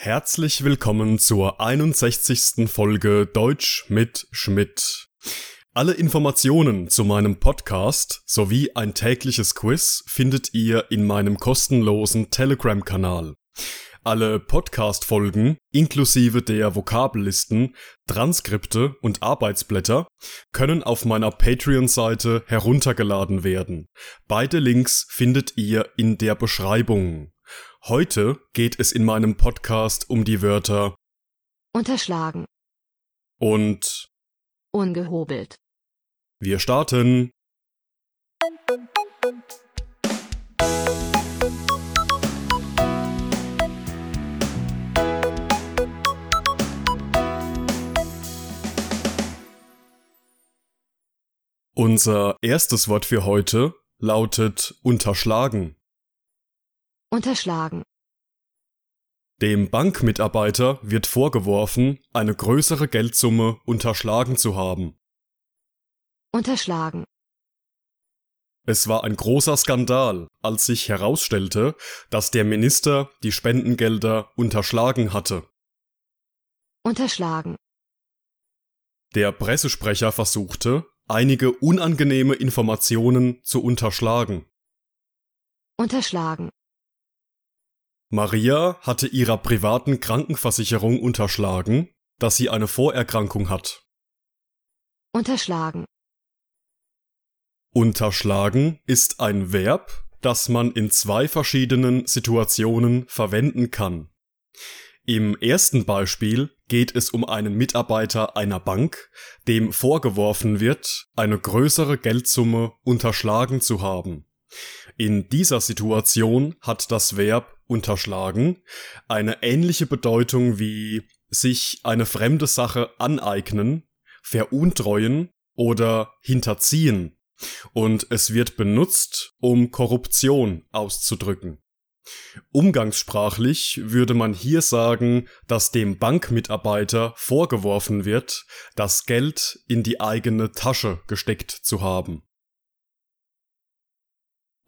Herzlich willkommen zur 61. Folge Deutsch mit Schmidt. Alle Informationen zu meinem Podcast sowie ein tägliches Quiz findet ihr in meinem kostenlosen Telegram-Kanal. Alle Podcast-Folgen inklusive der Vokabellisten, Transkripte und Arbeitsblätter können auf meiner Patreon-Seite heruntergeladen werden. Beide Links findet ihr in der Beschreibung. Heute geht es in meinem Podcast um die Wörter Unterschlagen. und Ungehobelt. wir starten. Unser erstes Wort für heute lautet unterschlagen. Unterschlagen. Dem Bankmitarbeiter wird vorgeworfen, eine größere Geldsumme unterschlagen zu haben. Unterschlagen. Es war ein großer Skandal, als sich herausstellte, dass der Minister die Spendengelder unterschlagen hatte. Unterschlagen. Der Pressesprecher versuchte, einige unangenehme Informationen zu unterschlagen. Unterschlagen. Maria hatte ihrer privaten Krankenversicherung unterschlagen, dass sie eine Vorerkrankung hat. Unterschlagen. Unterschlagen ist ein Verb, das man in zwei verschiedenen Situationen verwenden kann. Im ersten Beispiel geht es um einen Mitarbeiter einer Bank, dem vorgeworfen wird, eine größere Geldsumme unterschlagen zu haben. In dieser Situation hat das Verb unterschlagen eine ähnliche Bedeutung wie sich eine fremde Sache aneignen, veruntreuen oder hinterziehen und es wird benutzt, um Korruption auszudrücken. Umgangssprachlich würde man hier sagen, dass dem Bankmitarbeiter vorgeworfen wird, das Geld in die eigene Tasche gesteckt zu haben.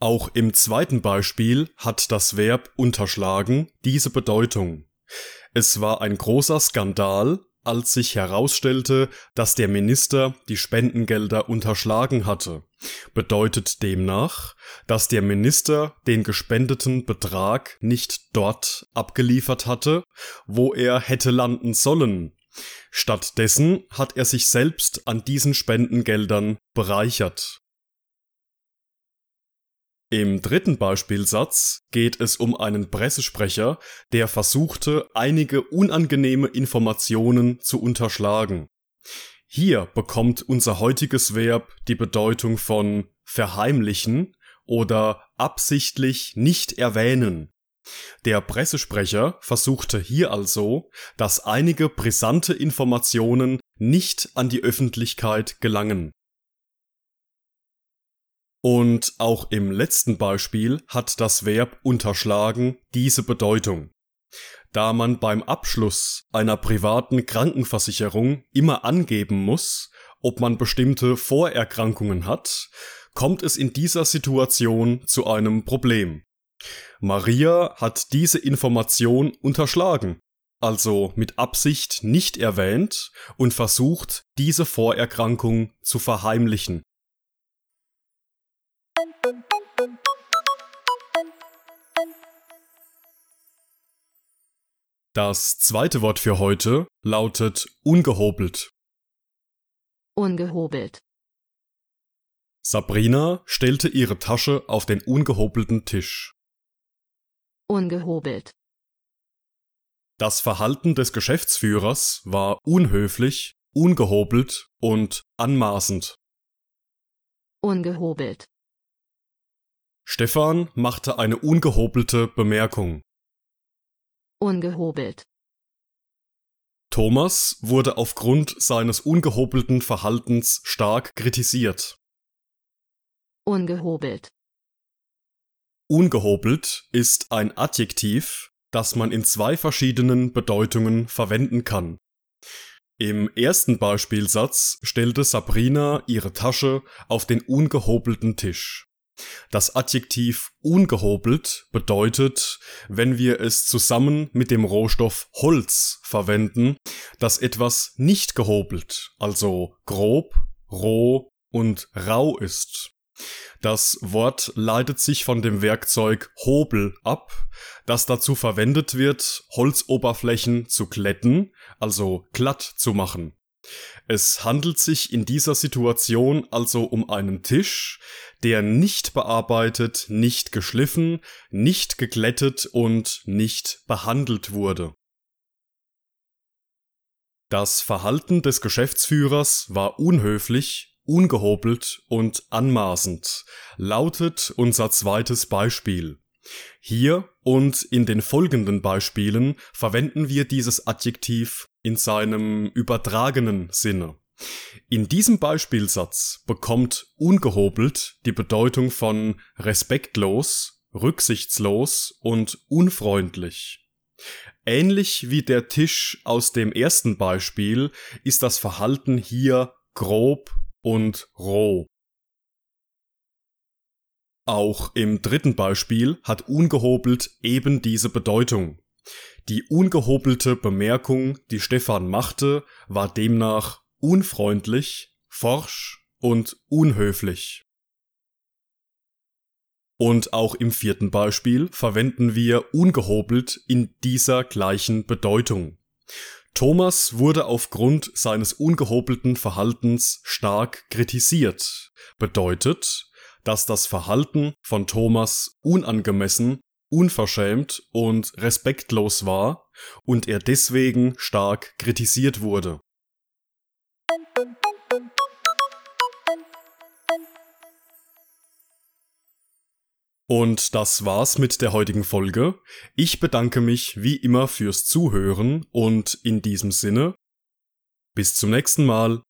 Auch im zweiten Beispiel hat das Verb unterschlagen diese Bedeutung. Es war ein großer Skandal, als sich herausstellte, dass der Minister die Spendengelder unterschlagen hatte, bedeutet demnach, dass der Minister den gespendeten Betrag nicht dort abgeliefert hatte, wo er hätte landen sollen. Stattdessen hat er sich selbst an diesen Spendengeldern bereichert. Im dritten Beispielsatz geht es um einen Pressesprecher, der versuchte, einige unangenehme Informationen zu unterschlagen. Hier bekommt unser heutiges Verb die Bedeutung von verheimlichen oder absichtlich nicht erwähnen. Der Pressesprecher versuchte hier also, dass einige brisante Informationen nicht an die Öffentlichkeit gelangen. Und auch im letzten Beispiel hat das Verb unterschlagen diese Bedeutung. Da man beim Abschluss einer privaten Krankenversicherung immer angeben muss, ob man bestimmte Vorerkrankungen hat, kommt es in dieser Situation zu einem Problem. Maria hat diese Information unterschlagen, also mit Absicht nicht erwähnt und versucht, diese Vorerkrankung zu verheimlichen. Das zweite Wort für heute lautet ungehobelt. Ungehobelt. Sabrina stellte ihre Tasche auf den ungehobelten Tisch. Ungehobelt. Das Verhalten des Geschäftsführers war unhöflich, ungehobelt und anmaßend. Ungehobelt. Stefan machte eine ungehobelte Bemerkung. Ungehobelt. Thomas wurde aufgrund seines ungehobelten Verhaltens stark kritisiert. Ungehobelt. Ungehobelt ist ein Adjektiv, das man in zwei verschiedenen Bedeutungen verwenden kann. Im ersten Beispielsatz stellte Sabrina ihre Tasche auf den ungehobelten Tisch. Das Adjektiv ungehobelt bedeutet, wenn wir es zusammen mit dem Rohstoff Holz verwenden, dass etwas nicht gehobelt, also grob, roh und rau ist. Das Wort leitet sich von dem Werkzeug Hobel ab, das dazu verwendet wird, Holzoberflächen zu glätten, also glatt zu machen. Es handelt sich in dieser Situation also um einen Tisch, der nicht bearbeitet, nicht geschliffen, nicht geglättet und nicht behandelt wurde. Das Verhalten des Geschäftsführers war unhöflich, ungehobelt und anmaßend, lautet unser zweites Beispiel. Hier und in den folgenden Beispielen verwenden wir dieses Adjektiv in seinem übertragenen Sinne. In diesem Beispielsatz bekommt ungehobelt die Bedeutung von respektlos, rücksichtslos und unfreundlich. Ähnlich wie der Tisch aus dem ersten Beispiel ist das Verhalten hier grob und roh. Auch im dritten Beispiel hat ungehobelt eben diese Bedeutung. Die ungehobelte Bemerkung, die Stefan machte, war demnach unfreundlich, forsch und unhöflich. Und auch im vierten Beispiel verwenden wir ungehobelt in dieser gleichen Bedeutung. Thomas wurde aufgrund seines ungehobelten Verhaltens stark kritisiert. Bedeutet, dass das Verhalten von Thomas unangemessen, unverschämt und respektlos war und er deswegen stark kritisiert wurde. Und das war's mit der heutigen Folge. Ich bedanke mich wie immer fürs Zuhören und in diesem Sinne bis zum nächsten Mal.